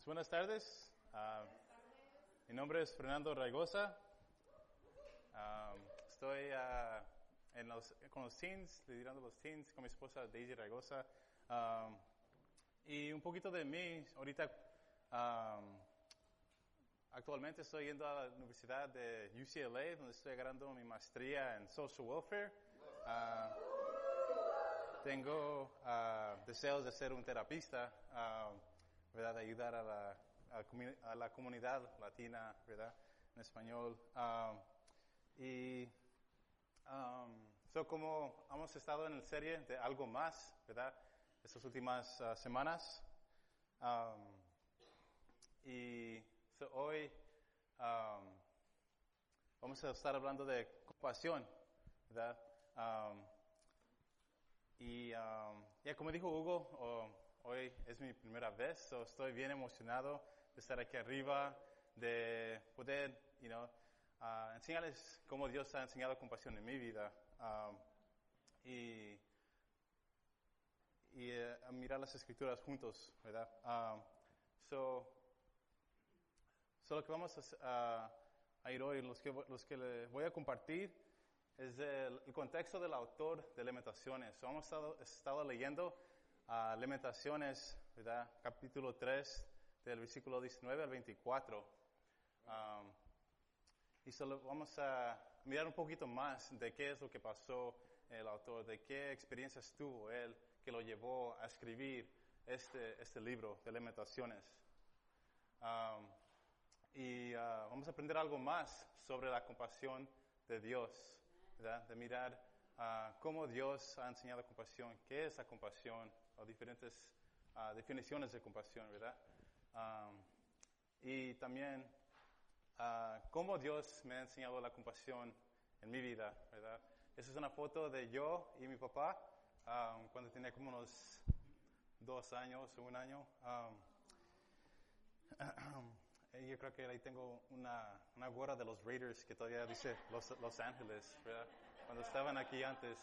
Pues buenas tardes. Ah, mi nombre es Fernando Raigosa. Ah, estoy ah, en los, con los teens, liderando los teens con mi esposa Daisy Raigosa. Ah, y un poquito de mí, ahorita ah, actualmente estoy yendo a la Universidad de UCLA, donde estoy agarrando mi maestría en Social Welfare. Tengo deseos de ser un terapista, ¿verdad? Ayudar a la, a a la comunidad latina, ¿verdad? En español. Ah, y um, so como hemos estado en la serie de algo más, ¿verdad? Estas últimas ah, semanas. Um, y so hoy um, vamos a estar hablando de compasión, ¿verdad? Um, y um, ya como dijo Hugo, oh, hoy es mi primera vez, so estoy bien emocionado de estar aquí arriba, de poder, you know, ah, enseñarles cómo Dios ha enseñado compasión en mi vida. Um, y y a mirar las escrituras juntos, ¿verdad? Um, so, so lo que vamos a, a- a ir hoy, los que, los que le voy a compartir, es el, el contexto del autor de Lamentaciones. So, hemos estado, estado leyendo ah, Lamentaciones, ¿verdad? Capítulo 3, del versículo 19 al 24. Um, y solo vamos a mirar un poquito más de qué es lo que pasó el autor, de qué experiencias tuvo él que lo llevó a escribir este, este libro de Lamentaciones. Um, y ah, vamos a aprender algo más sobre la compasión de Dios. De mirar ah, cómo Dios ha enseñado compasión, qué es la compasión, o diferentes ah, definiciones de compasión, ¿verdad? Um, y también ah, cómo Dios me ha enseñado la compasión en mi vida, ¿verdad? Esa es una foto de yo y mi papá ah, cuando tenía como unos dos años o un año. Um, yo creo que ahí tengo una, una gorra de los Raiders que todavía dice Los, Los Ángeles, ¿verdad? Cuando estaban aquí antes.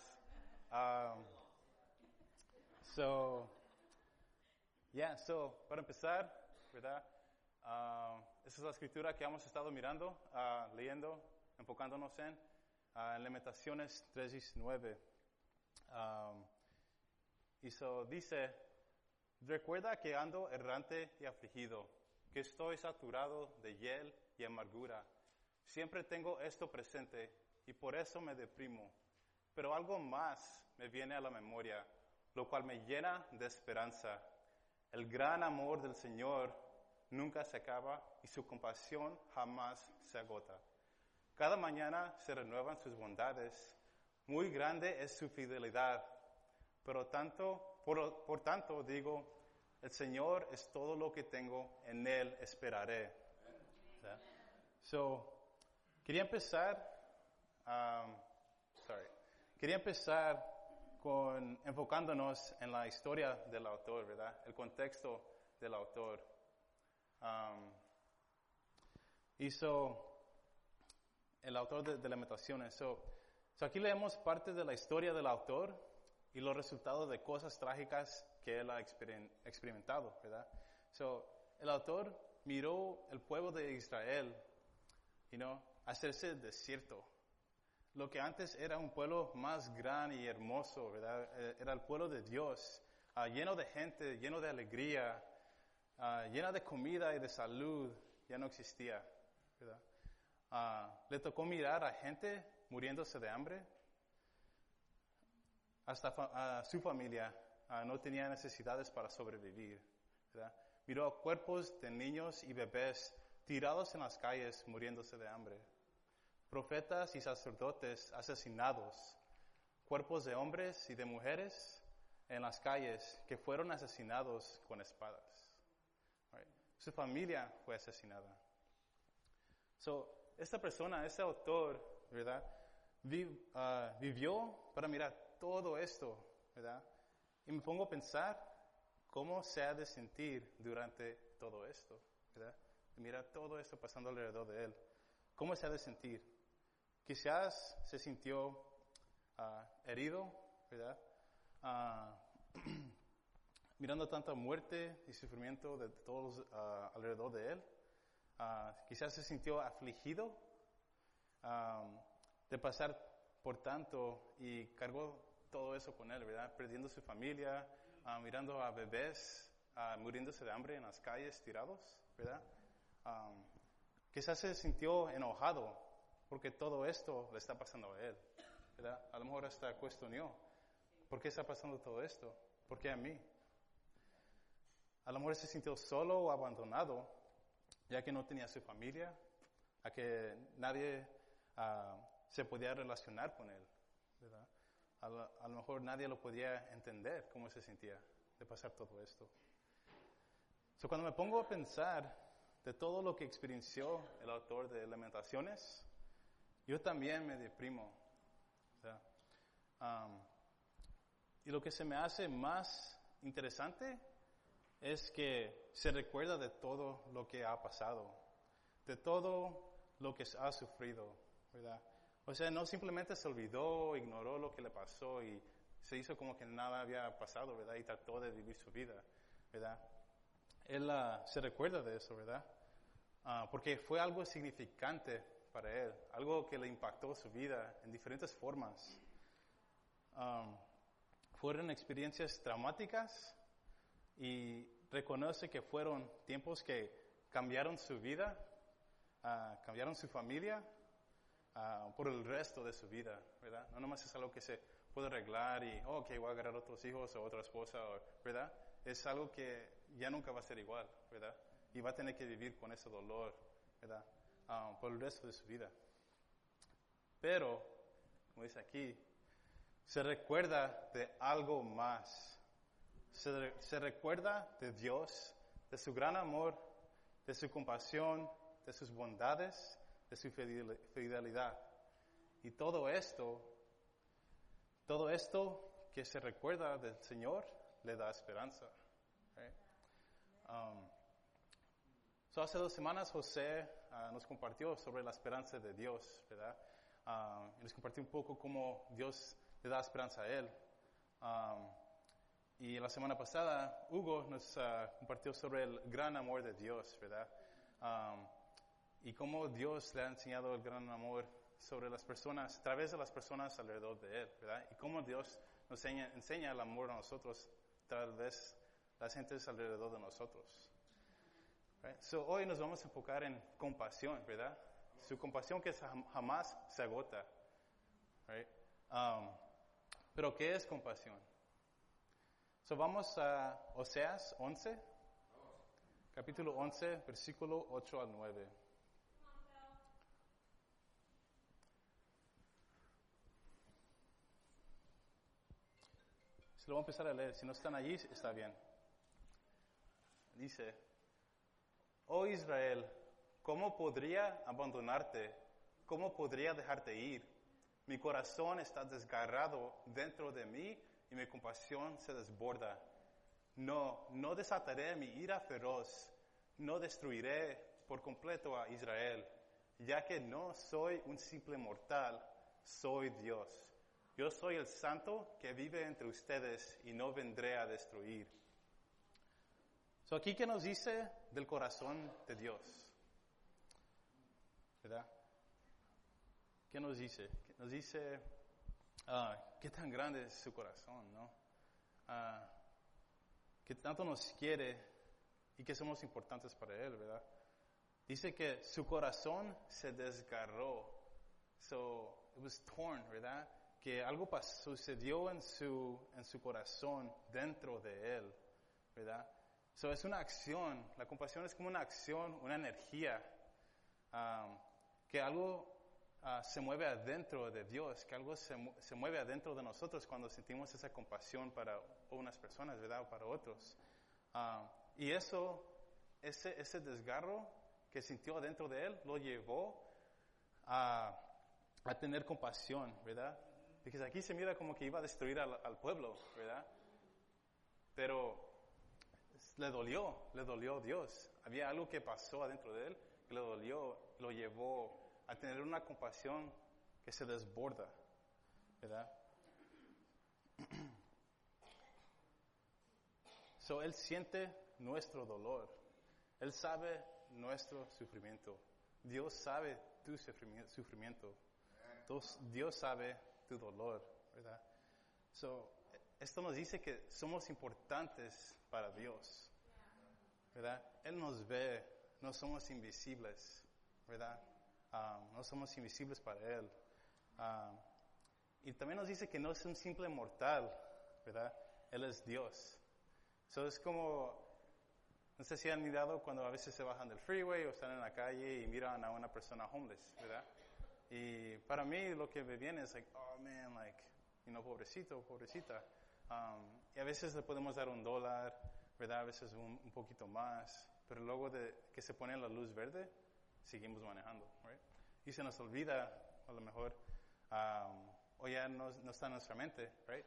Um, so, yeah, so, para empezar, ¿verdad? Ah, esa es la escritura que hemos estado mirando, ah, leyendo, enfocándonos en, ah, en Lamentaciones 3.19. Um, y so dice, recuerda que ando errante y afligido, que estoy saturado de hiel y amargura. Siempre tengo esto presente y por eso me deprimo. Pero algo más me viene a la memoria, lo cual me llena de esperanza. El gran amor del Señor nunca se acaba y su compasión jamás se agota. Cada mañana se renuevan sus bondades. Muy grande es su fidelidad. Pero tanto, por, tanto digo, el Señor es todo lo que tengo, en Él esperaré. So, quería empezar, um, sorry, quería empezar con enfocándonos en la historia del autor, ¿verdad? El contexto del autor. Um, hizo el autor de, de Lamentaciones. So, so aquí leemos parte de la historia del autor y los resultados de cosas trágicas que él ha experim- experimentado, ¿verdad? So, el autor miró el pueblo de Israel, you know, hacerse desierto. Lo que antes era un pueblo más grande y hermoso, ¿verdad? Eh, Era el pueblo de Dios, ah, lleno de gente, lleno de alegría, ah, llena de comida y de salud, ya no existía, ¿verdad? Ah, le tocó mirar a gente muriéndose de hambre, hasta a su familia no tenía necesidades para sobrevivir. ¿verdad? Miró cuerpos de niños y bebés tirados en las calles muriéndose de hambre. Profetas y sacerdotes asesinados. Cuerpos de hombres y de mujeres en las calles que fueron asesinados con espadas. Right? Su familia fue asesinada. So, esta persona, este autor, ¿verdad? Ah, vivió para mirar todo esto, ¿verdad? Y me pongo a pensar cómo se ha de sentir durante todo esto, ¿verdad? De mirar todo esto pasando alrededor de él. ¿Cómo se ha de sentir? Quizás se sintió ah, herido, ¿verdad? Ah, mirando tanta muerte y sufrimiento de todos ah, alrededor de él, quizás se sintió afligido de pasar por tanto y cargó todo eso con él, ¿verdad? Perdiendo su familia, mirando a bebés muriéndose de hambre en las calles tirados, ¿verdad? quizás se sintió enojado porque todo esto le está pasando a él, ¿verdad? A lo mejor hasta cuestionó, ¿por qué está pasando todo esto? ¿Por qué a mí? A lo mejor se sintió solo o abandonado, ya que no tenía su familia, a que nadie ah, se podía relacionar con él, ¿verdad? A lo, a lo, mejor nadie lo podía entender cómo se sentía de pasar todo esto. So, cuando me pongo a pensar de todo lo que experienció el autor de Lamentaciones, yo también me deprimo. Y lo que se me hace más interesante es que se recuerda de todo lo que ha pasado, de todo lo que ha sufrido, ¿verdad? O sea, no simplemente se olvidó, ignoró lo que le pasó y se hizo como que nada había pasado, ¿verdad? Y trató de vivir su vida, ¿verdad? Él uh, se recuerda de eso, ¿verdad? Ah, porque fue algo significante para él, algo que le impactó su vida en diferentes formas. fueron experiencias traumáticas y reconoce que fueron tiempos que cambiaron su vida, uh, cambiaron su familia uh, por el resto de su vida, ¿verdad? No nomás es algo que se puede arreglar y, oh, ok, voy a agarrar otros hijos o otra esposa, ¿verdad? Es algo que ya nunca va a ser igual, ¿verdad? y va a tener que vivir con ese dolor, ¿verdad? Ah, por el resto de su vida. Pero, como dice aquí, se recuerda de algo más. Se, se recuerda de Dios, de su gran amor, de su compasión, de sus bondades, de su fidelidad. Y todo esto, todo esto que se recuerda del Señor, le da esperanza. Um, hace dos semanas José ah, nos compartió sobre la esperanza de Dios, ¿verdad? Ah, y nos compartió un poco cómo Dios le da esperanza a él. Ah, y la semana pasada Hugo nos compartió sobre el gran amor de Dios, ¿verdad? y cómo Dios le ha enseñado el gran amor sobre las personas, a través de las personas alrededor de él, ¿verdad? Y cómo Dios nos enseña, enseña el amor a nosotros través de las gentes alrededor de nosotros. So, hoy nos vamos a enfocar en compasión, ¿verdad? Su compasión que jamás se agota. Um, pero ¿qué es compasión? So, vamos a Oseas 11, capítulo 11, versículo 8 al 9. Se lo voy a empezar a leer. Si no están allí, está bien. Dice, Oh Israel, ¿cómo podría abandonarte? ¿Cómo podría dejarte ir? Mi corazón está desgarrado dentro de mí y mi compasión se desborda. No, no desataré mi ira feroz, no destruiré por completo a Israel, ya que no soy un simple mortal, soy Dios. Yo soy el santo que vive entre ustedes y no vendré a destruir. So aquí que nos dice del corazón de Dios. ¿Verdad? ¿Qué nos dice? Nos dice ah, qué tan grande es su corazón, ¿no? Uh, que tanto nos quiere y que somos importantes para Él, ¿verdad? Dice que su corazón se desgarró. So, it was torn, ¿verdad? Que algo sucedió en su, en su corazón dentro de Él, ¿verdad? So, es una acción, la compasión es como una acción, una energía, um, que algo uh, se mueve adentro de Dios, que algo se, se, mueve adentro de nosotros cuando sentimos esa compasión para unas personas, ¿verdad? O para otros. Um, y eso, ese, ese desgarro que sintió adentro de él, lo llevó a, a tener compasión, ¿verdad? Porque aquí se mira como que iba a destruir al, al pueblo, ¿verdad? Pero le dolió, le dolió Dios. Había algo que pasó adentro de él que le dolió, lo llevó a tener una compasión que se desborda, ¿verdad? So, Él siente nuestro dolor. Él sabe nuestro sufrimiento. Dios sabe tu sufrimi- sufrimiento. Dios sabe tu dolor, ¿verdad? So, esto nos dice que somos importantes para Dios, ¿verdad? Él nos ve, no somos invisibles, ¿verdad? Ah, no somos invisibles para Él. Ah, y también nos dice que no es un simple mortal, ¿verdad? Él es Dios. So, es como, no sé si han mirado cuando a veces se bajan del freeway o están en la calle y miran a una persona homeless, ¿verdad? Y para mí lo que me viene es like, oh man, like, you know, pobrecito, pobrecita. Um, y a veces le podemos dar un dólar, ¿verdad? A veces un, un poquito más, pero luego de que se pone la luz verde, seguimos manejando, right? Y se nos olvida, a lo mejor, um, o ya no, no está en nuestra mente, right?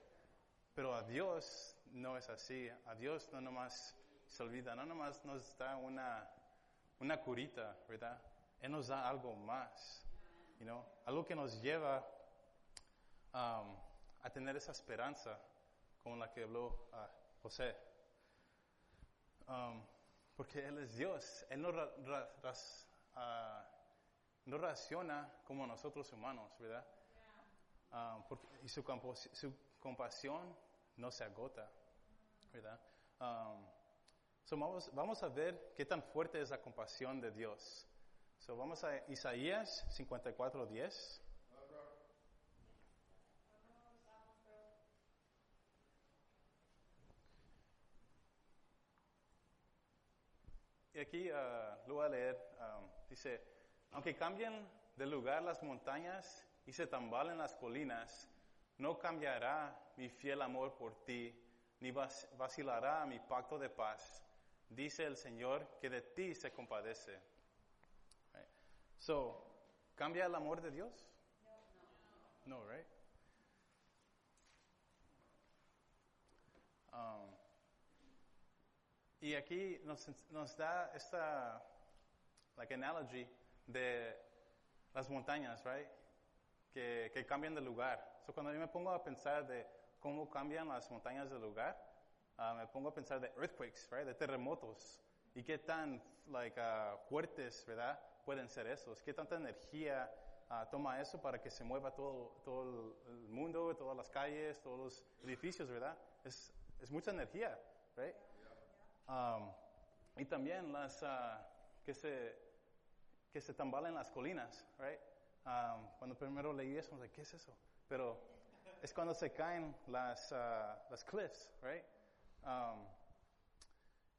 Pero a Dios no es así. A Dios no nomás se olvida, no nomás nos da una, una curita, ¿verdad? Él nos da algo más, you know? Algo que nos lleva um, a tener esa esperanza con la que habló ah, José. Um, porque Él es Dios. Él no, ra- ra- ras- ah, no raciona como nosotros humanos, ¿verdad? Um, porque- y su, compasión no se agota, ¿verdad? Um, so vamos, vamos a ver qué tan fuerte es la compasión de Dios. So vamos a Isaías 54:10. Aquí ah, lo voy a leer. um, dice, aunque cambien de lugar las montañas y se tambalen las colinas, no cambiará mi fiel amor por ti, ni vacilará mi pacto de paz. Dice el Señor que de ti se compadece. Right? So, ¿cambia el amor de Dios? No, right? Um, y aquí nos, nos da esta like analogy de las montañas, right? Que, que cambian de lugar. So cuando yo me pongo a pensar de cómo cambian las montañas de lugar, ah, me pongo a pensar de earthquakes, right? De terremotos. Y qué tan like, ah, fuertes, ¿verdad? Pueden ser esos. Qué tanta energía ah, toma eso para que se mueva todo, todo el mundo, todas las calles, todos los edificios, ¿verdad? Es, es mucha energía, right? Um, y también las ah, que se que se tambalen las colinas, right? Um, cuando primero leí eso, like, ¿qué es eso? Pero es cuando se caen las ah, las cliffs, right? Um,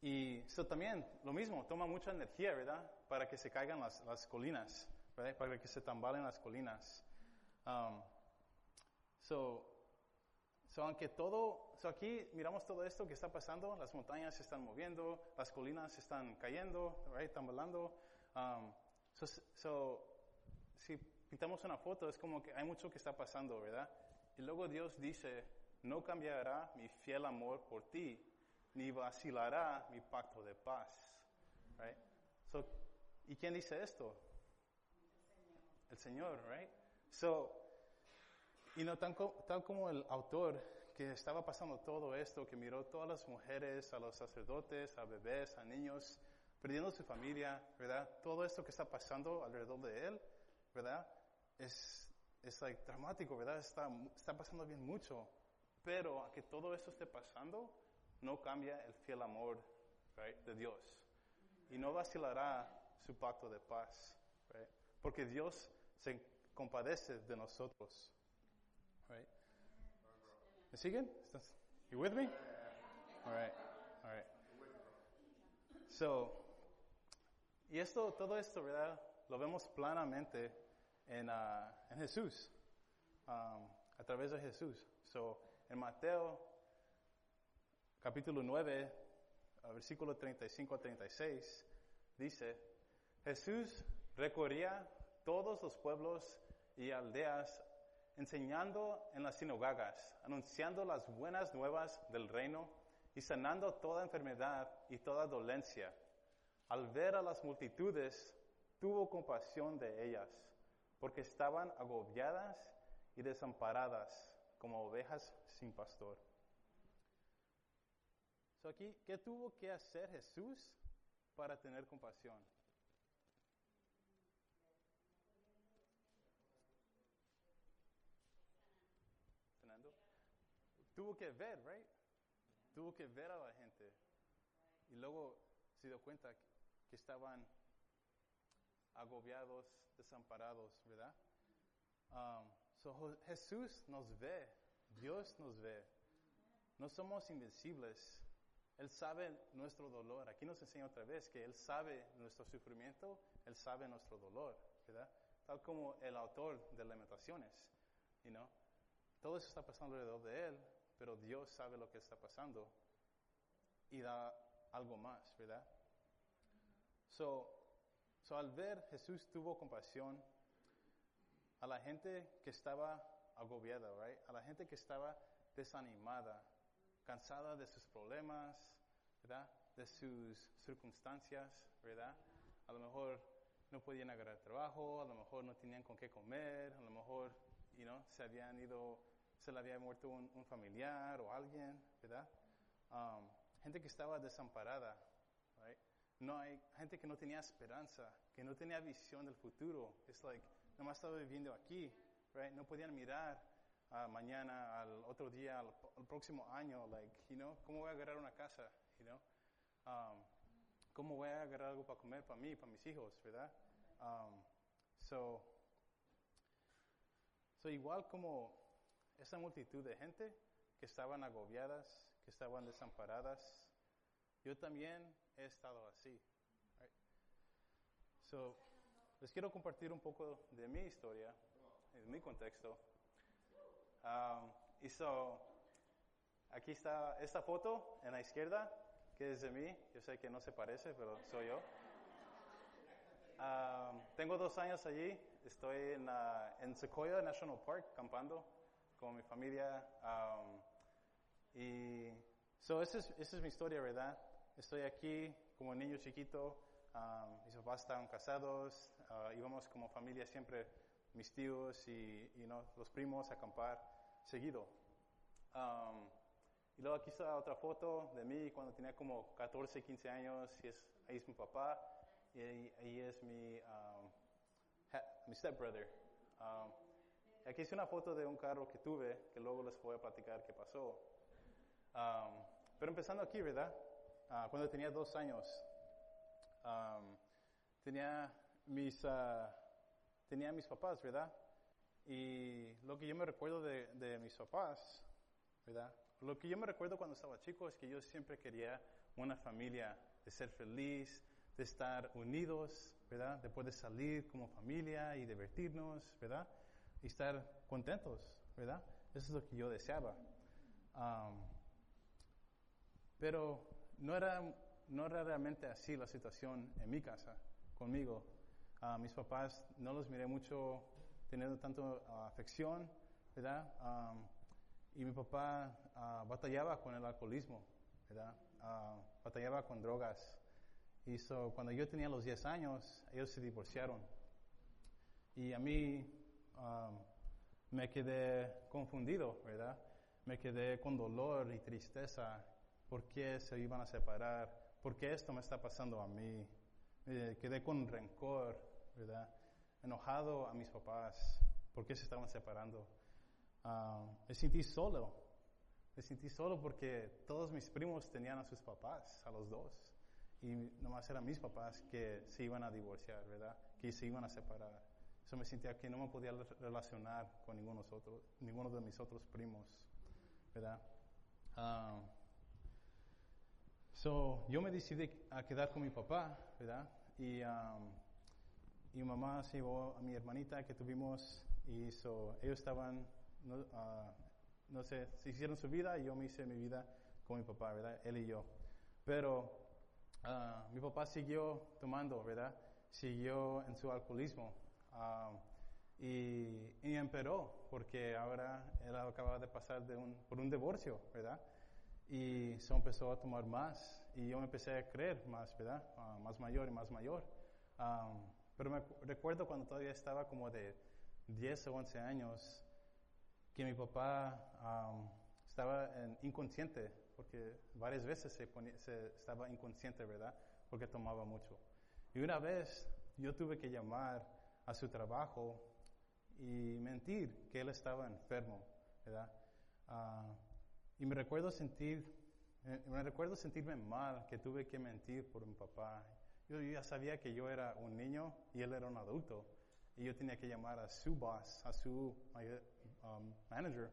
y eso también lo mismo, toma mucha energía, ¿verdad? Para que se caigan las, las colinas, ¿verdad? Para que se tambalen las colinas. So, So, aunque todo, so aquí miramos todo esto que está pasando, las montañas se están moviendo, las colinas se están cayendo, right, tambalando. Um, so, so, si pintamos una foto, es como que hay mucho que está pasando, ¿verdad? Y luego Dios dice, no cambiará mi fiel amor por ti, ni vacilará mi pacto de paz, right? So, ¿y quién dice esto? El Señor, right? So, y no tan co- tal como el autor que estaba pasando todo esto, que miró todas las mujeres, a los sacerdotes, a bebés, a niños, perdiendo su familia, ¿verdad? Todo esto que está pasando alrededor de él, ¿verdad? Es, es like, dramático, ¿verdad? Está, está pasando bien mucho. Pero a que todo esto esté pasando, no cambia el fiel amor right, de Dios. Y no vacilará su pacto de paz, right? Porque Dios se compadece de nosotros. Right? ¿Me siguen? You with me? All right. All right. So, y esto, todo esto, ¿verdad? Lo vemos planamente en, ah, en Jesús, um, a través de Jesús. So, en Mateo, capítulo 9, ah, versículo 35 a 36, dice, Jesús recorría todos los pueblos y aldeas enseñando en las sinagogas, anunciando las buenas nuevas del reino y sanando toda enfermedad y toda dolencia. Al ver a las multitudes, tuvo compasión de ellas, porque estaban agobiadas y desamparadas como ovejas sin pastor. So aquí, ¿qué tuvo que hacer Jesús para tener compasión? Sanando. Tuvo que ver, right? Tuvo que ver a la gente. Y luego se dio cuenta que estaban agobiados, desamparados, ¿verdad? Um, so Jesús nos ve, Dios nos ve. No somos invencibles. Él sabe nuestro dolor. Aquí nos enseña otra vez que Él sabe nuestro sufrimiento, Él sabe nuestro dolor, ¿verdad? Tal como el autor de Lamentaciones, you know? Todo eso está pasando alrededor de Él, pero Dios sabe lo que está pasando y da algo más, ¿verdad? So, so al ver Jesús tuvo compasión a la gente que estaba agobiada, right? A la gente que estaba desanimada, cansada de sus problemas, ¿verdad? De sus circunstancias, ¿verdad? A lo mejor no podían agarrar trabajo, a lo mejor no tenían con qué comer, a lo mejor, you know, se habían ido, se le había muerto un, un familiar o alguien, ¿verdad? Um, gente que estaba desamparada, right? No hay gente que no tenía esperanza, que no tenía visión del futuro. Es like, nomás estaba viviendo aquí, right? No podían mirar uh, mañana, al otro día, al, al, próximo año, like, you know, ¿cómo voy a agarrar una casa, you know? Um, ¿Cómo voy a agarrar algo para comer para mí, para mis hijos, verdad? Um, so, so, igual como esa multitud de gente que estaban agobiadas, que estaban desamparadas, yo también he estado así. So, les quiero compartir un poco de mi historia, de mi contexto. Um, y so, aquí está esta foto en la izquierda, que es de mí. Yo sé que no se parece, pero soy yo. Um, tengo dos años allí. Estoy en, uh, en, Sequoia National Park, campando con mi familia. Um, y so, esa es, esa es mi historia, ¿verdad? Estoy aquí como niño chiquito. Um, mis papás estaban casados. Uh, íbamos como familia siempre, mis tíos y, y ¿no? los primos a acampar seguido. Um, y luego aquí está otra foto de mí cuando tenía como 14, 15 años. Y es, ahí es mi papá y ahí, ahí es mi, um, mi stepbrother. Um, aquí es una foto de un carro que tuve que luego les voy a platicar qué pasó. pero empezando aquí, ¿verdad? Uh, cuando tenía dos años, tenía mis, uh, tenía mis papás, ¿verdad? Y lo que yo me recuerdo de, de, mis papás, ¿verdad? Lo que yo me recuerdo cuando estaba chico es que yo siempre quería una familia, de ser feliz, de estar unidos, ¿verdad? De poder salir como familia y divertirnos, ¿verdad? Y estar contentos, ¿verdad? Eso es lo que yo deseaba. Pero no era, no era realmente así la situación en mi casa, conmigo. Uh, mis papás no los miré mucho teniendo tanto uh, afección, ¿verdad? Y mi papá uh, batallaba con el alcoholismo, ¿verdad? batallaba con drogas. Y so, cuando yo tenía los 10 años, ellos se divorciaron. Y a mí um, me quedé confundido, ¿verdad? Me quedé con dolor y tristeza. ¿Por qué se iban a separar? ¿Por qué esto me está pasando a mí? Me quedé con rencor, ¿verdad? Enojado a mis papás. ¿Por qué se estaban separando? Um, me sentí solo. Me sentí solo porque todos mis primos tenían a sus papás, a los dos y nomás eran mis papás que se iban a divorciar, ¿verdad? Que se iban a separar. Eso me sentía que no me podía relacionar con ninguno, ninguno de mis otros primos, ¿verdad? Um, so, yo me decidí a quedar con mi papá, ¿verdad? Y, um, y mamá se llevó a mi hermanita que tuvimos y so, ellos estaban, no, uh, no sé, se hicieron su vida y yo me hice mi vida con mi papá, ¿verdad? Él y yo. Pero Uh, mi papá siguió tomando, ¿verdad? Siguió en su alcoholismo uh, y, y, empeoró porque ahora él acaba de pasar de un, por un divorcio, ¿verdad? Y se empezó a tomar más y yo empecé a creer más, ¿verdad? Uh, más mayor y más mayor. Um, pero me recuerdo cuando todavía estaba como de 10 o 11 años que mi papá estaba en, inconsciente porque varias veces se, ponía- se estaba inconsciente, ¿verdad? Porque tomaba mucho. Y una vez yo tuve que llamar a su trabajo y mentir que él estaba enfermo, ¿verdad? Ah, y me recuerdo sentir, eh, me recuerdo sentirme mal que tuve que mentir por mi papá. Yo ya sabía que yo era un niño y él era un adulto. Y yo tenía que llamar a su boss, a su um, manager,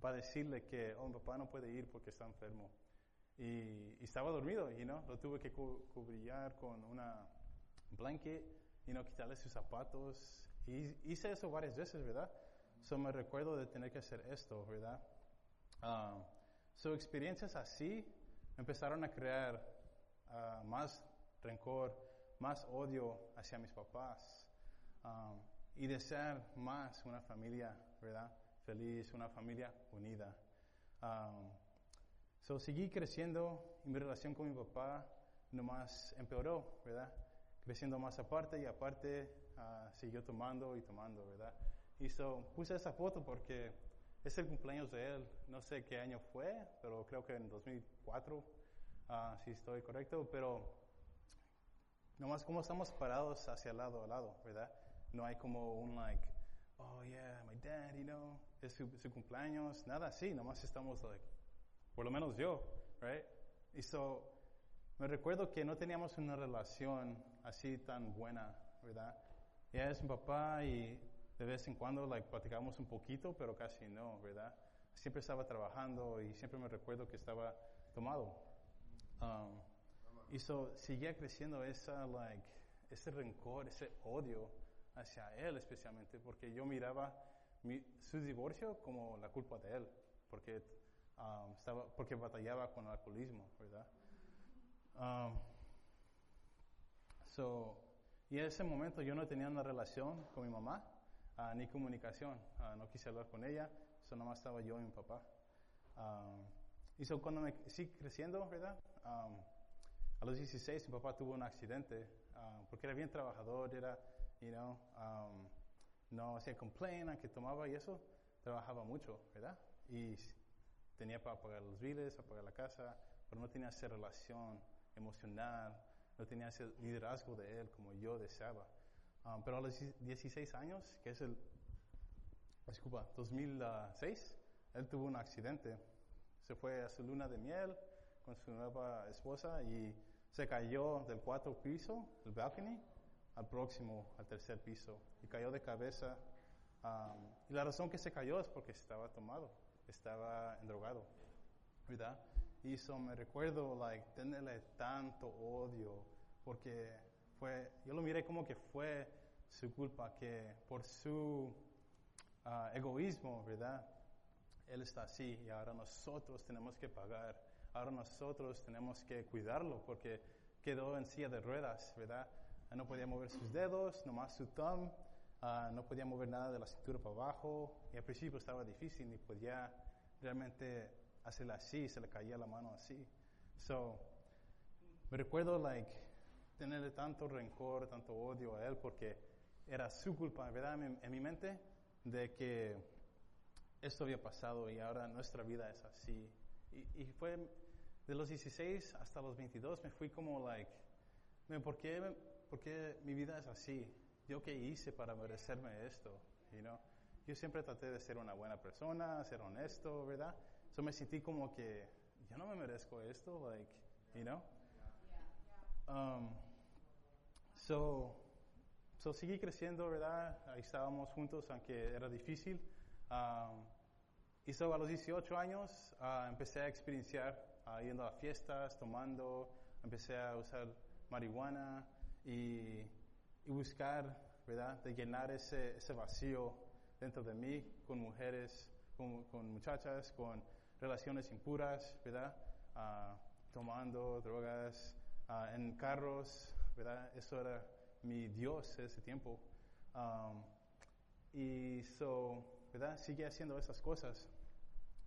para decirle que, oh, mi papá no puede ir porque está enfermo. Y, estaba dormido, y no, lo tuve que cu- cubrir con una blanket, y no quitarle sus zapatos. Y hice eso varias veces, ¿verdad? So me recuerdo de tener que hacer esto, ¿verdad? Um, so experiencias así empezaron a crear ah, más rencor, más odio hacia mis papás um, y desear más una familia, ¿verdad? Feliz, una familia unida. Um, so seguí creciendo y mi relación con mi papá nomás empeoró, ¿verdad? Creciendo más aparte y aparte ah, siguió tomando y tomando, ¿verdad? Y so puse esa foto porque es el cumpleaños de él. No sé qué año fue, pero creo que en 2004, ah, si estoy correcto, pero nomás como estamos parados hacia lado a lado, ¿verdad? No hay como un like, oh yeah, my dad, you know, es su, su cumpleaños, nada así, nomás estamos like, por lo menos yo, right? Y so, me recuerdo que no teníamos una relación así tan buena, ¿verdad? Ya es mi papá y de vez en cuando like, platicamos un poquito, pero casi no, ¿verdad? Siempre estaba trabajando y siempre me recuerdo que estaba tomado. Um, y so, seguía creciendo esa, like, ese rencor, ese odio hacia él especialmente, porque yo miraba mi- su divorcio como la culpa de él, porque, um, estaba, porque batallaba con el alcoholismo, ¿verdad? Um, so, y en ese momento yo no tenía una relación con mi mamá, ah, ni comunicación, Ah, no quise hablar con ella, so nomás estaba yo y mi papá. Um, y so, cuando me sí creciendo, ¿verdad? Um, a los 16 mi papá tuvo un accidente ah, porque era bien trabajador, era, you know, um, no hacía complaint, aunque tomaba y eso, trabajaba mucho, ¿verdad? Y tenía para pagar los biles, para pagar la casa, pero no tenía esa relación emocional, no tenía ese liderazgo de él como yo deseaba. Um, pero a los 16 años, que es el, disculpa, 2006, él tuvo un accidente. Se fue a su luna de miel con su nueva esposa y se cayó del cuarto piso, el balcony, al próximo, al tercer piso. Y cayó de cabeza. um, y la razón que se cayó es porque estaba tomado, estaba endrogado, ¿verdad? Y eso me recuerdo, like, tenerle tanto odio, porque fue, yo lo miré como que fue su culpa, que por su ah, egoísmo, ¿verdad? Él está así y ahora nosotros tenemos que pagar, ahora nosotros tenemos que cuidarlo porque quedó en silla de ruedas, ¿verdad? Ah, No podía mover sus dedos, nomás su thumb, ah, no podía mover nada de la cintura para abajo y al principio estaba difícil, ni podía realmente hacerla así, se le caía la mano así. So, me recuerdo, like, tenerle tanto rencor, tanto odio a él porque era su culpa, ¿verdad? En, mi- en mi mente de que esto había pasado y ahora nuestra vida es así. Y, y fue de los 16 hasta los 22 me fui como like, "Man, ¿por qué, ¿por qué mi vida es así? ¿Yo qué hice para merecerme esto? You know? Yo siempre traté de ser una buena persona, ser honesto, ¿verdad? So me sentí como que yo no me merezco esto, like, you know? Um, so, so seguí creciendo, ¿verdad? Ahí estábamos juntos, aunque era difícil. Um, y so a los 18 años ah, empecé a experienciar ah, yendo a fiestas, tomando, empecé a usar marihuana y, y buscar, ¿verdad? De llenar ese, ese vacío dentro de mí con mujeres, con, con muchachas, con relaciones impuras, ¿verdad? Ah, tomando drogas, ah, en carros, ¿verdad? Eso era mi Dios ese tiempo. Um, y so, ¿verdad? Sigue haciendo esas cosas.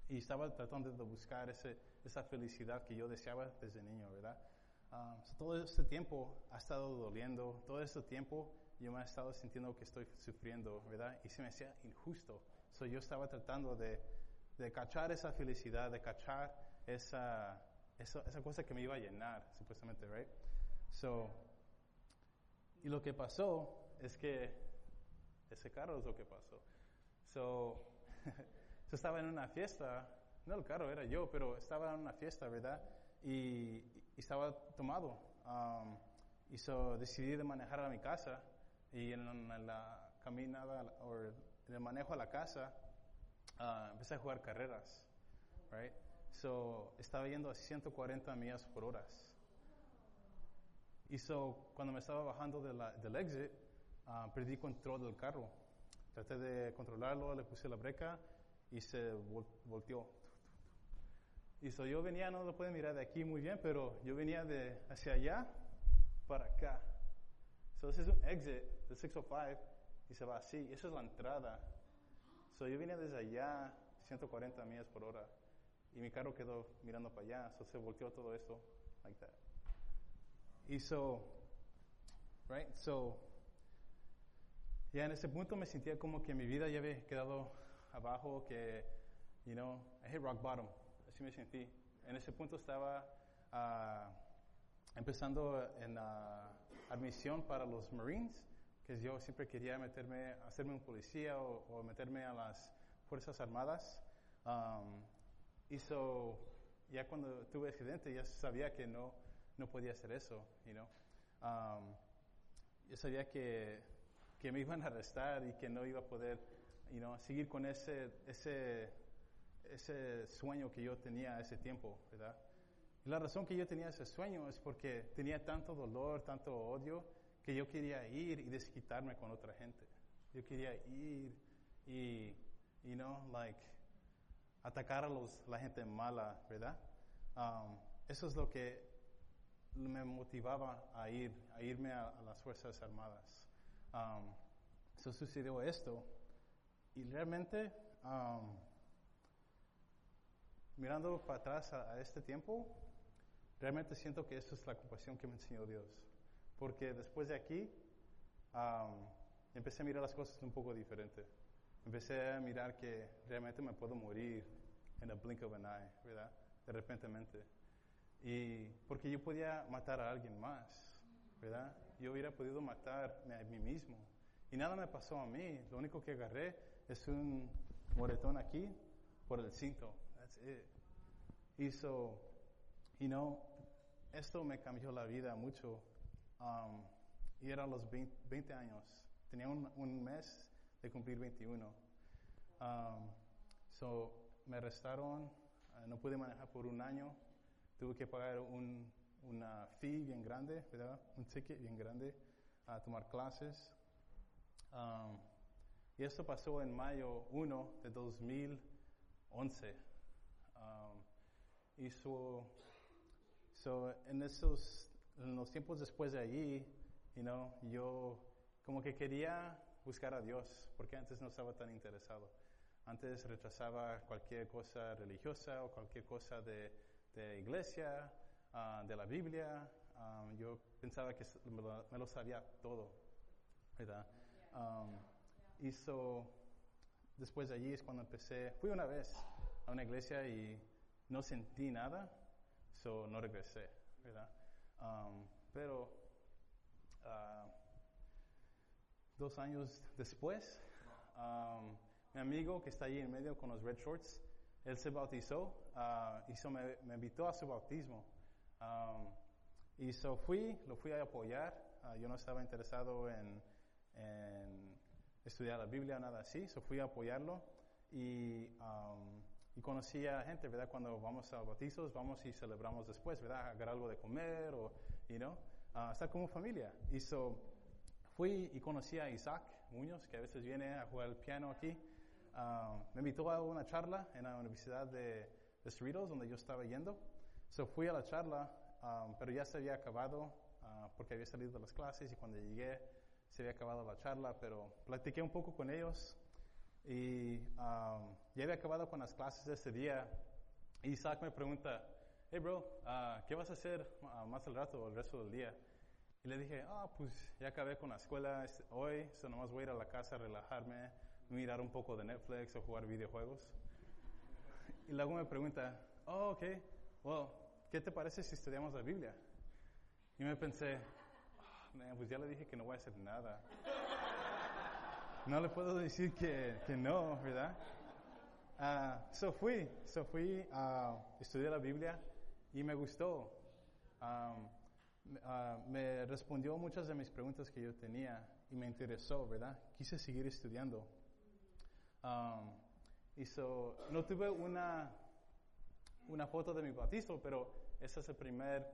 Y estaba tratando de buscar ese, esa felicidad que yo deseaba desde niño, ¿verdad? Um, so todo este tiempo ha estado doliendo, todo este tiempo yo me he estado sintiendo que estoy sufriendo, ¿verdad? Y se me hacía injusto. So yo estaba tratando de, de cachar esa felicidad, de cachar esa, esa, esa cosa que me iba a llenar, supuestamente, right? So, y lo que pasó es que ese carro es lo que pasó. So, yo estaba en una fiesta, no el carro era yo, pero estaba en una fiesta, ¿verdad? Y, y estaba tomado. Um, y so decidí de manejar a mi casa y en, la caminada o el manejo a la casa uh, empecé a jugar carreras, right? So estaba yendo a 140 millas por hora. Y so cuando me estaba bajando de la, del exit, uh, perdí control del carro. Traté de controlarlo, le puse la breca y se vol volteó. Y so yo venía, no lo pueden mirar de aquí muy bien, pero yo venía de hacia allá para acá. So ese es un exit del 605 y se va así. Esa es la entrada. So yo venía desde allá, 140 millas por hora, y mi carro quedó mirando para allá. So se volteó todo esto, like that. Y so, right? So, ya en ese punto me sentía como que mi vida ya había quedado abajo, que, you know, I hit rock bottom. Así me sentí. En ese punto estaba uh, empezando en la admisión para los Marines, yo siempre quería meterme, hacerme un policía o, o meterme a las Fuerzas Armadas. Um, so, ya cuando tuve accidente, ya sabía que no, no podía hacer eso, you know. Um, yo sabía que, que me iban a arrestar y que no iba a poder, you know, seguir con ese, ese, ese sueño que yo tenía ese tiempo, ¿verdad? Y la razón que yo tenía ese sueño es porque tenía tanto dolor, tanto odio, que yo quería ir y desquitarme con otra gente. Yo quería ir y, you know, like, atacar a los, la gente mala, ¿verdad? Um, eso es lo que me motivaba a ir, a irme a, las Fuerzas Armadas. Um, so sucedió esto y realmente, um, mirando para atrás a, a, este tiempo, realmente siento que esto es la compasión que me enseñó Dios. Porque después de aquí, um, empecé a mirar las cosas un poco diferente. Empecé a mirar que realmente me puedo morir en a blink of an eye, ¿verdad? De repentemente. Y porque yo podía matar a alguien más, ¿verdad? Yo hubiera podido matarme a mí mismo. Y nada me pasó a mí. Lo único que agarré es un moretón aquí por el cinto. That's it. Y so, you know, esto me cambió la vida mucho. Um, y era los 20, 20 años. Tenía un, un, mes de cumplir 21. Um, so, me arrestaron, uh, no pude manejar por un año. Tuve que pagar un, una fee bien grande, ¿verdad? Un ticket bien grande a tomar clases. Um, y esto pasó en mayo 1 de 2011. Um, y so, so, en esos, en los tiempos después de allí, you know, yo como que quería buscar a Dios, porque antes no estaba tan interesado. Antes rechazaba cualquier cosa religiosa o cualquier cosa de, de iglesia, uh, de la Biblia. Um, yo pensaba que me lo, me lo sabía todo, ¿verdad? Um, y después de allí es cuando empecé, fui una vez a una iglesia y no sentí nada, so no regresé, ¿verdad? Um, pero uh, dos años después, um, mi amigo que está ahí en medio con los red shorts, él se bautizó uh, y me, me, invitó a su bautismo. Um, y so fui, lo fui a apoyar. Uh, yo no estaba interesado en, en, estudiar la Biblia nada así, so fui a apoyarlo y, um, y conocí a gente, ¿verdad? Cuando vamos a bautizos, vamos y celebramos después, ¿verdad? Agarrar algo de comer o, you know, uh, estar como familia. Y so fui y conocí a Isaac Muñoz, que a veces viene a jugar el piano aquí. Uh, me invitó a una charla en la Universidad de, de Cerritos, donde yo estaba yendo. So fui a la charla, um, pero ya se había acabado uh, porque había salido de las clases y cuando llegué se había acabado la charla, pero platiqué un poco con ellos y um, ya había acabado con las clases de ese día. Y Isaac me pregunta, hey bro, uh, ¿qué vas a hacer uh, más al rato o el resto del día? Y le dije, ah, pues ya acabé con la escuela hoy, so nomás voy a ir a la casa a relajarme, mirar un poco de Netflix o jugar videojuegos. Y luego me pregunta, oh, ok, well, ¿qué te parece si estudiamos la Biblia? Y me pensé, "Ah, man, pues ya le dije que no voy a hacer nada. No le puedo decir que, que no, ¿verdad? Ah, so fui, so fui a estudiar la Biblia y me gustó. Ah, me respondió muchas de mis preguntas que yo tenía y me interesó, ¿verdad? Quise seguir estudiando. Um, y so, no tuve una, una foto de mi bautizo, pero ese es el primer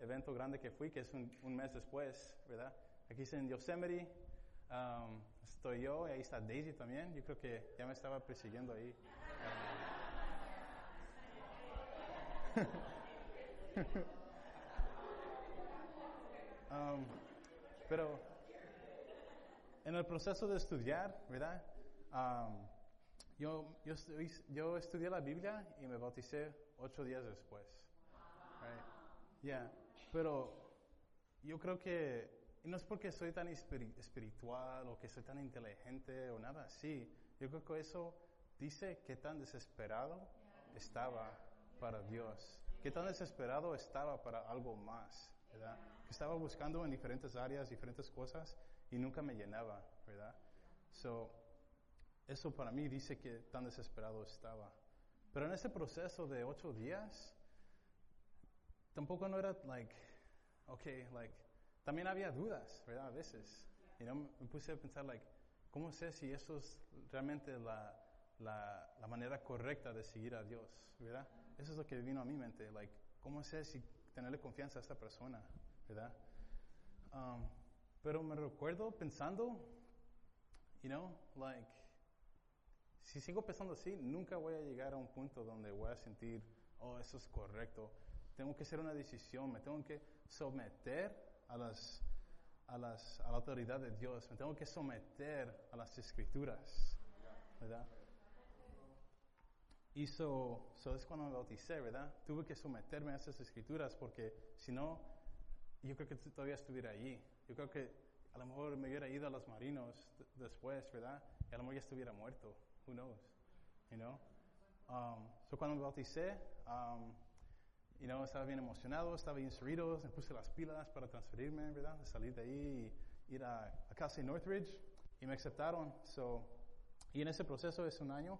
evento grande que fui, que es un, un mes después, ¿verdad? Aquí en Yosemite, estoy yo, y ahí está Daisy también, yo creo que ya me estaba persiguiendo ahí. Um, pero en el proceso de estudiar, ¿verdad? Um, yo, yo, yo estudié la Biblia y me bauticé ocho días después. Right? Pero yo creo que, y no es porque soy tan espiri- espiritual o que soy tan inteligente o nada así, yo creo que eso dice qué tan desesperado estaba para Dios, qué tan desesperado estaba para algo más, ¿verdad? Que estaba buscando en diferentes áreas, diferentes cosas y nunca me llenaba, ¿verdad? So, eso para mí dice que tan desesperado estaba. Pero en ese proceso de ocho días, tampoco no era like, okay, like, también había dudas, ¿verdad? A veces. Y no me puse a pensar, like, ¿cómo sé si eso es realmente la, la, la manera correcta de seguir a Dios, ¿verdad? Eso es lo que vino a mi mente, like, ¿cómo sé si tenerle confianza a esta persona, ¿verdad? Um, pero me recuerdo pensando, you know, like, si sigo pensando así, nunca voy a llegar a un punto donde voy a sentir, oh, eso es correcto. Tengo que hacer una decisión, me tengo que someter a, las, a, las, a la autoridad de Dios, me tengo que someter a las escrituras, ¿verdad? Y so, so es cuando me bauticé, ¿verdad? Tuve que someterme a esas escrituras porque si no, yo creo que todavía estuviera allí. Yo creo que a lo mejor me hubiera ido a los marinos después, ¿verdad? Y a lo mejor ya estuviera muerto. Who knows? You know? Um, so cuando me bauticé, um, you know, estaba bien emocionado, estaba bien servido, me puse las pilas para transferirme, ¿verdad? Salir de ahí y ir a, a casa en Northridge y me aceptaron. So, y en ese proceso, es un año,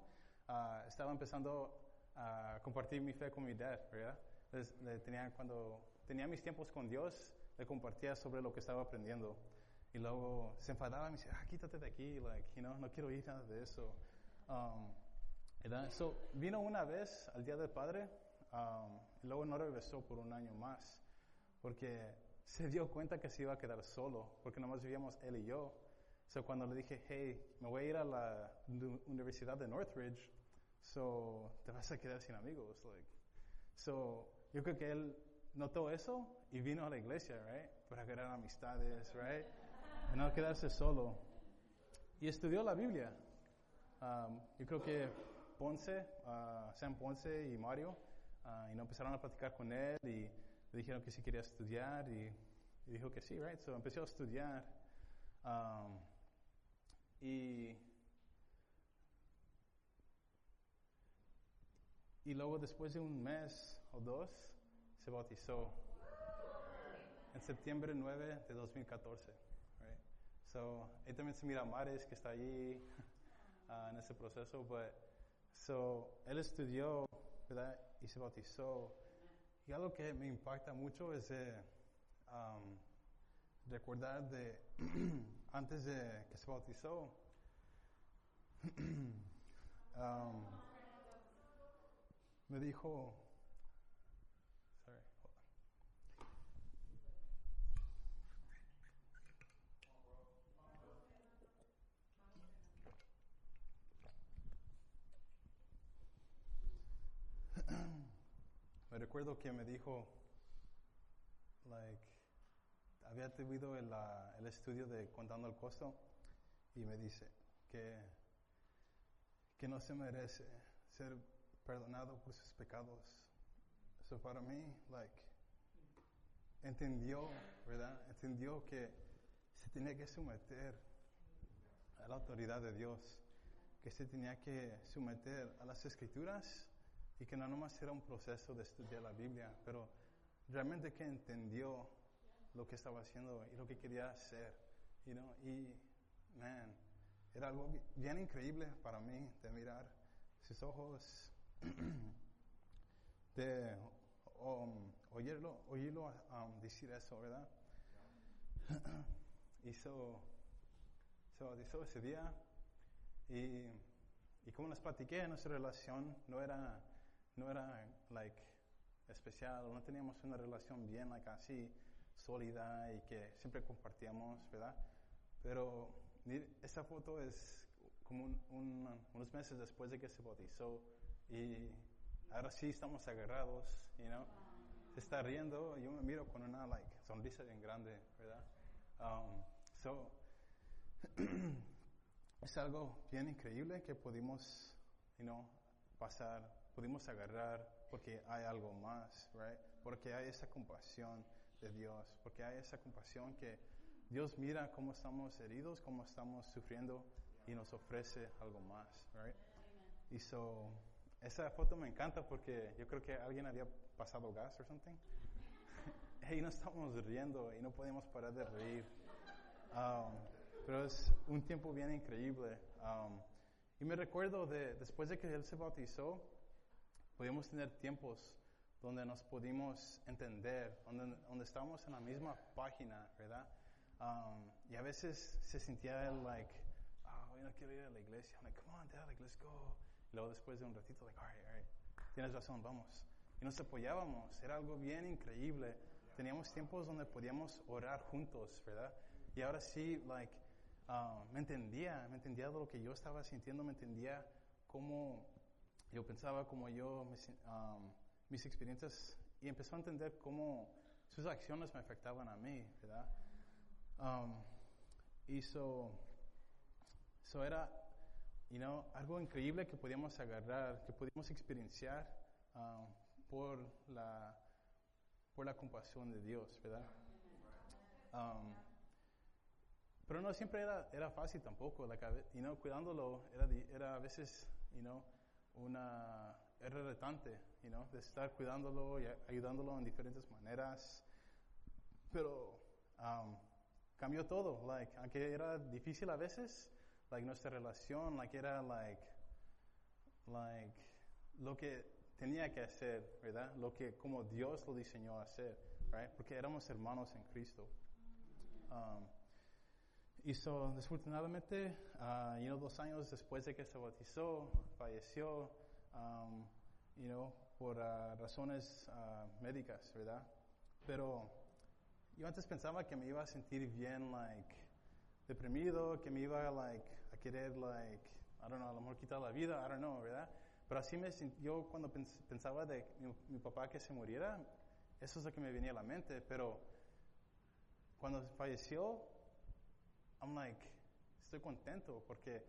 ah, estaba empezando a compartir mi fe con mi dad, ¿verdad? Les- le tenía, cuando tenía mis tiempos con Dios, le compartía sobre lo que estaba aprendiendo. Y luego se enfadaba y me decía, ah, quítate de aquí, like, you know, no quiero oír nada de eso. Um, ¿verdad? So, vino una vez al Día del Padre um, y luego no regresó por un año más porque se dio cuenta que se iba a quedar solo porque nomás vivíamos él y yo. So, cuando le dije, hey, me voy a ir a la uni- Universidad de Northridge, so, te vas a quedar sin amigos. Like. So, yo creo que él notó eso y vino a la iglesia, right? Para crear amistades, right? Y no quedarse solo. Y estudió la Biblia. Um, yo creo que Ponce, ah, Sam Ponce y Mario, ah, y no empezaron a platicar con él y le dijeron que sí quería estudiar y, y dijo que sí, right? So empezó a estudiar. um, y, y luego después de un mes o dos, se bautizó. En septiembre 9 de 2014. Right? So, ahí también se mira a Mares que está allí ah, en ese proceso. But, so, él estudió, ¿verdad? Y se bautizó. Y algo que me impacta mucho es um, recordar de antes de que se bautizó. um, me dijo, sorry, hold on. Me recuerdo que me dijo, like, había tenido el, el estudio de Contando el Costo y me dice que, que no se merece ser perdonado por sus pecados. So para mí, like, entendió, ¿verdad? Entendió que se tenía que someter a la autoridad de Dios, que se tenía que someter a las escrituras y que no nomás era un proceso de estudiar la Biblia, pero realmente que entendió lo que estaba haciendo y lo que quería hacer, you know, y, man, era algo bien increíble para mí de mirar sus ojos, de um, oírlo, oírlo um, decir eso, ¿verdad? hizo, hizo ese día y, y como les platiqué, nuestra relación no era, no era, like, especial, no teníamos una relación bien, like, así, sólida y que siempre compartíamos, ¿verdad? Pero esa foto es como unos meses después de que se bautizó y ahora sí estamos agarrados, you know. Se está riendo, yo me miro con una like sonrisa bien grande, ¿verdad? Um, so, es algo bien increíble que pudimos, you know, pasar, pudimos agarrar porque hay algo más, right? Porque hay esa compasión de Dios, porque hay esa compasión que Dios mira cómo estamos heridos, cómo estamos sufriendo y nos ofrece algo más, right? Y so, esa foto me encanta porque yo creo que alguien había pasado gas o something. y no estamos riendo y no podemos parar de reír. Um, pero es un tiempo bien increíble. Um, y me recuerdo de después de que él se bautizó, pudimos tener tiempos donde nos pudimos entender, donde, donde estábamos en la misma página, ¿verdad? Um, y a veces se sentía like, oh, yo no quiero ir a la iglesia. I'm like, come on, dad, like, let's go. Y luego después de un ratito, like, all right, all right, tienes razón, vamos. Y nos apoyábamos, era algo bien increíble. Teníamos tiempos donde podíamos orar juntos, ¿verdad? Y ahora sí, like, uh, me entendía, me entendía de lo que yo estaba sintiendo, me entendía cómo yo pensaba, cómo yo, me, um, mis experiencias, y empezó a entender cómo sus acciones me afectaban a mí, ¿verdad? Um, y eso era, you know, algo increíble que podíamos agarrar, que podíamos experienciar um, por la por la compasión de Dios, ¿verdad? Um, pero no siempre era, era fácil tampoco, like, you know, cuidándolo era, era a veces, you know, una, era retante, you know, de estar cuidándolo y ayudándolo en diferentes maneras. Pero um, cambió todo, like, aunque era difícil a veces, like, nuestra relación, like, era, like, like, lo que tenía que hacer, ¿verdad? Lo que, como Dios lo diseñó hacer, right? Porque éramos hermanos en Cristo. Um, y so, desafortunadamente, uh, you know, dos años después de que se bautizó, falleció, um, you know, por uh, razones uh, médicas, ¿verdad? Pero yo antes pensaba que me iba a sentir bien, like, deprimido, que me iba, like, a querer, like, I don't know, a lo mejor quitar la vida, I don't know, ¿verdad? Pero así me yo cuando pensaba de mi, mi papá que se muriera, eso es lo que me venía a la mente, pero cuando falleció, I'm like, estoy contento porque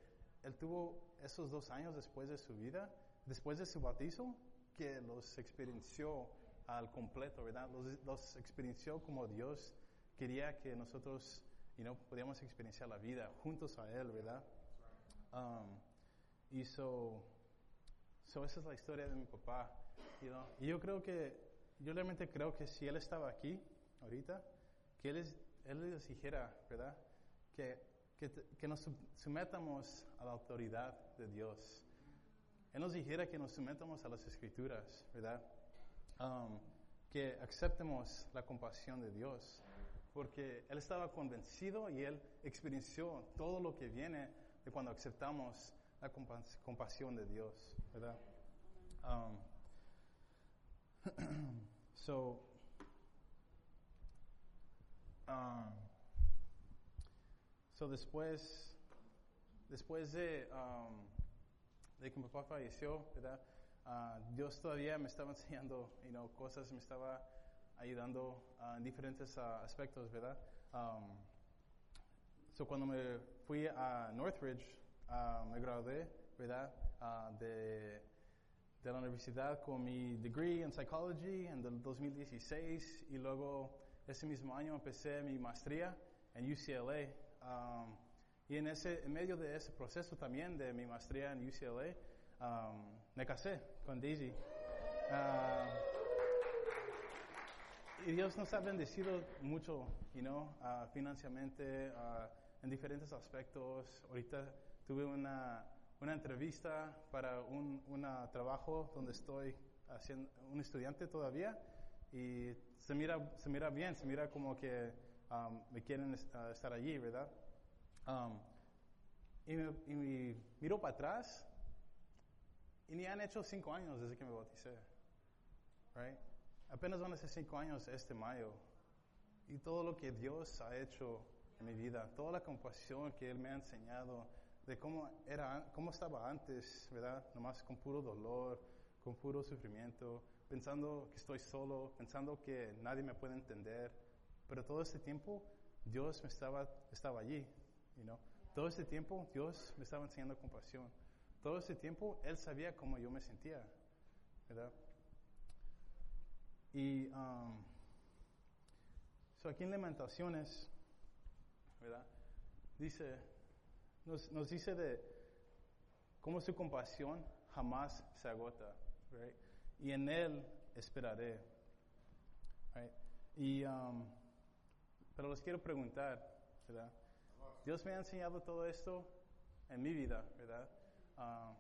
él tuvo esos dos años después de su vida, después de su bautizo, que los experienció al completo, ¿verdad? Los, los experienció como Dios quería que nosotros, you know, podíamos experienciar la vida juntos a Él, ¿verdad? Um, y so, so, esa es la historia de mi papá, you know? Y yo creo que, yo realmente creo que si Él estaba aquí, ahorita, que Él, él les dijera, ¿verdad? Que, que, que, nos sometamos a la autoridad de Dios. Él nos dijera que nos sometamos a las escrituras, ¿verdad? Um, que aceptemos la compasión de Dios, porque Él estaba convencido y Él experienció todo lo que viene de cuando aceptamos la compas compasión de Dios, ¿verdad? Um, so, um, So después, después de, um, de que mi papá falleció, ¿verdad? Uh, Dios todavía me estaba enseñando cosas, me estaba ayudando uh, en diferentes uh, aspectos, ¿verdad? Um, so cuando me fui a Northridge, me gradué, de, de la universidad con mi degree en psychology en el 2016 y luego ese mismo año empecé mi maestría en UCLA Um, y en, ese, en medio de ese proceso también de mi maestría en UCLA, um, me casé con Daisy. Ah, y Dios nos ha bendecido mucho, you know, ah, financieramente, ah, en diferentes aspectos. Ahorita tuve una, una entrevista para un una trabajo donde estoy haciendo un estudiante todavía y se mira, se mira bien, se mira como que um, me quieren ah, estar allí, ¿verdad? Um, y, me, y me miro para atrás y ni han hecho cinco años desde que me bauticé, right? Apenas van a ser cinco años este mayo y todo lo que Dios ha hecho en mi vida, toda la compasión que Él me ha enseñado de cómo era, cómo estaba antes, ¿verdad? Nomás con puro dolor, con puro sufrimiento, pensando que estoy solo, pensando que nadie me puede entender, pero todo este tiempo Dios me estaba, estaba allí, you know? Todo este tiempo Dios me estaba enseñando compasión. Todo este tiempo Él sabía cómo yo me sentía, ¿verdad? Y um, so aquí en Lamentaciones, ¿verdad? Dice, nos, nos dice de cómo su compasión jamás se agota? Y en Él esperaré? Y, um, pero les quiero preguntar, ¿verdad? Dios me ha enseñado todo esto en mi vida, ¿verdad? Ah,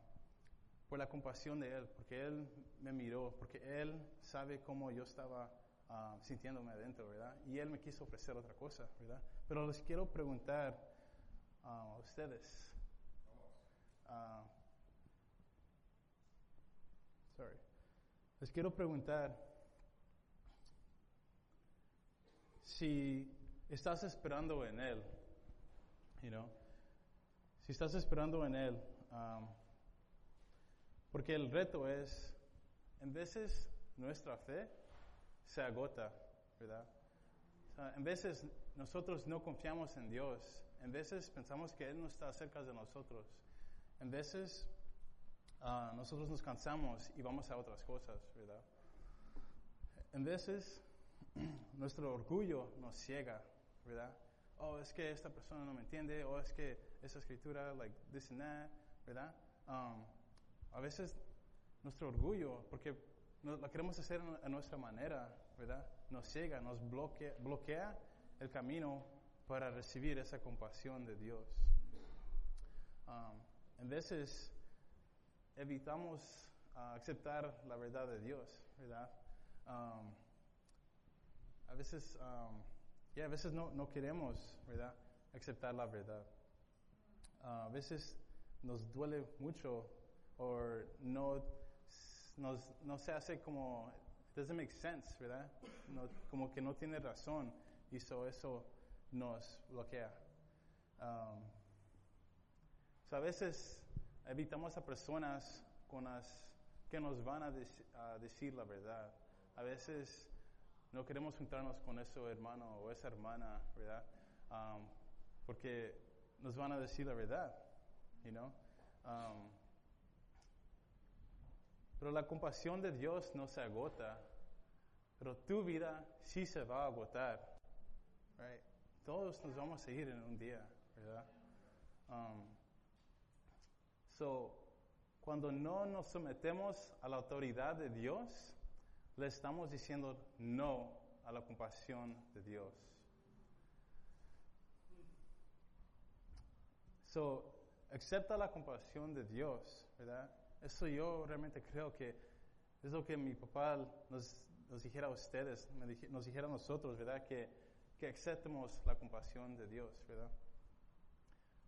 por la compasión de Él, porque Él me miró, porque Él sabe cómo yo estaba ah, sintiéndome adentro, ¿verdad? Y Él me quiso ofrecer otra cosa, ¿verdad? Pero les quiero preguntar ah, a ustedes. sorry. Les quiero preguntar si estás esperando en Él, you know, si estás esperando en Él, um, porque el reto es, en veces nuestra fe se agota, ¿verdad? En veces nosotros no confiamos en Dios, en veces pensamos que Él no está cerca de nosotros, en veces ah, nosotros nos cansamos y vamos a otras cosas, ¿verdad? En veces nuestro orgullo nos ciega, ¿verdad? Oh, es que esta persona no me entiende, o es que esa escritura, like this and that, ¿verdad? Um, a veces nuestro orgullo, porque no, lo queremos hacer a nuestra manera, ¿verdad? Nos ciega, nos bloquea, bloquea el camino para recibir esa compasión de Dios. Um, en veces evitamos ah, aceptar la verdad de Dios, ¿verdad? Um, a veces, um, yeah, a veces no, no queremos, ¿verdad? Aceptar la verdad. Ah, a veces nos duele mucho o no, nos, no se hace como, it doesn't make sense, ¿verdad? No- como que no tiene razón y so eso nos bloquea. Um, so a veces evitamos a personas con las que nos van a, a decir la verdad. A veces no queremos juntarnos con ese hermano o esa hermana, ¿verdad? Um, porque nos van a decir la verdad, you know? Um, pero la compasión de Dios no se agota, pero tu vida sí se va a agotar, right? Todos nos vamos a ir en un día, ¿verdad? Um, so, cuando no nos sometemos a la autoridad de Dios, le estamos diciendo no a la compasión de Dios. So, acepta la compasión de Dios, ¿verdad? Eso yo realmente creo que es lo que mi papá nos, nos dijera a ustedes, nos dijera a nosotros, ¿verdad? Que, que aceptemos la compasión de Dios, ¿verdad?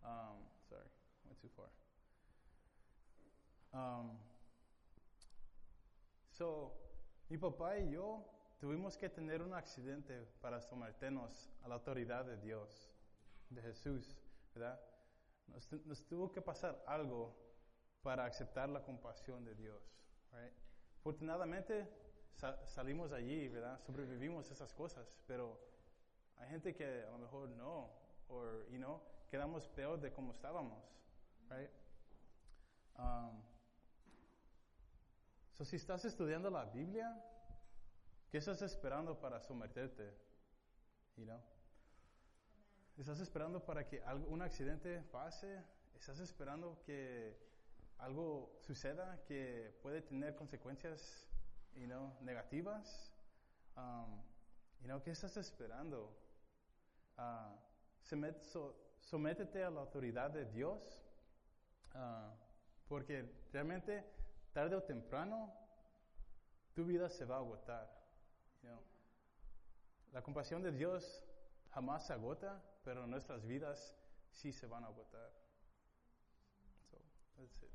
Um, sorry, went too far. Um, so, mi papá y yo tuvimos que tener un accidente para someternos a la autoridad de Dios, de Jesús, ¿verdad? Nos, nos tuvo que pasar algo para aceptar la compasión de Dios, right? Afortunadamente sa- salimos allí, ¿verdad? Sobrevivimos esas cosas, pero hay gente que a lo mejor no, o, you know, quedamos peor de como estábamos, right? Um, So, si estás estudiando la Biblia, ¿qué estás esperando para someterte? You know? ¿Estás esperando para que un accidente pase? ¿Estás esperando que algo suceda que puede tener consecuencias you know, negativas, um, you know, ¿qué estás esperando? Uh, sométete a la autoridad de Dios, uh, porque realmente tarde o temprano tu vida se va a agotar. La compasión de Dios jamás se agota, pero nuestras vidas sí se van a agotar. So, that's it.